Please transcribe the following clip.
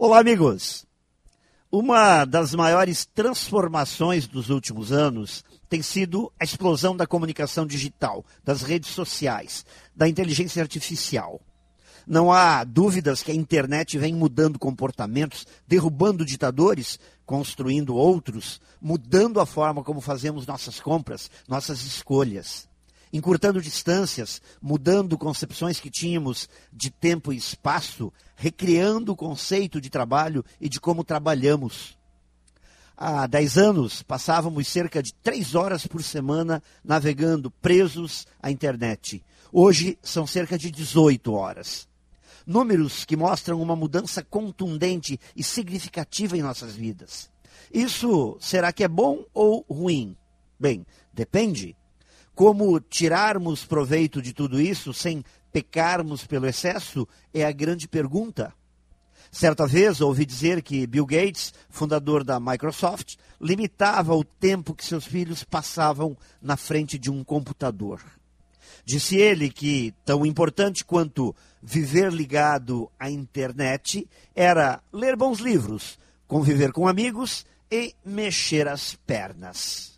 Olá, amigos! Uma das maiores transformações dos últimos anos tem sido a explosão da comunicação digital, das redes sociais, da inteligência artificial. Não há dúvidas que a internet vem mudando comportamentos, derrubando ditadores, construindo outros, mudando a forma como fazemos nossas compras, nossas escolhas, encurtando distâncias, mudando concepções que tínhamos de tempo e espaço, recriando o conceito de trabalho e de como trabalhamos. Há dez anos, passávamos cerca de três horas por semana navegando presos à internet. Hoje, são cerca de 18 horas. Números que mostram uma mudança contundente e significativa em nossas vidas. Isso será que é bom ou ruim? Bem, depende. Como tirarmos proveito de tudo isso sem pecarmos pelo excesso é a grande pergunta. Certa vez ouvi dizer que Bill Gates, fundador da Microsoft, limitava o tempo que seus filhos passavam na frente de um computador. Disse ele que tão importante quanto viver ligado à internet era ler bons livros, conviver com amigos e mexer as pernas.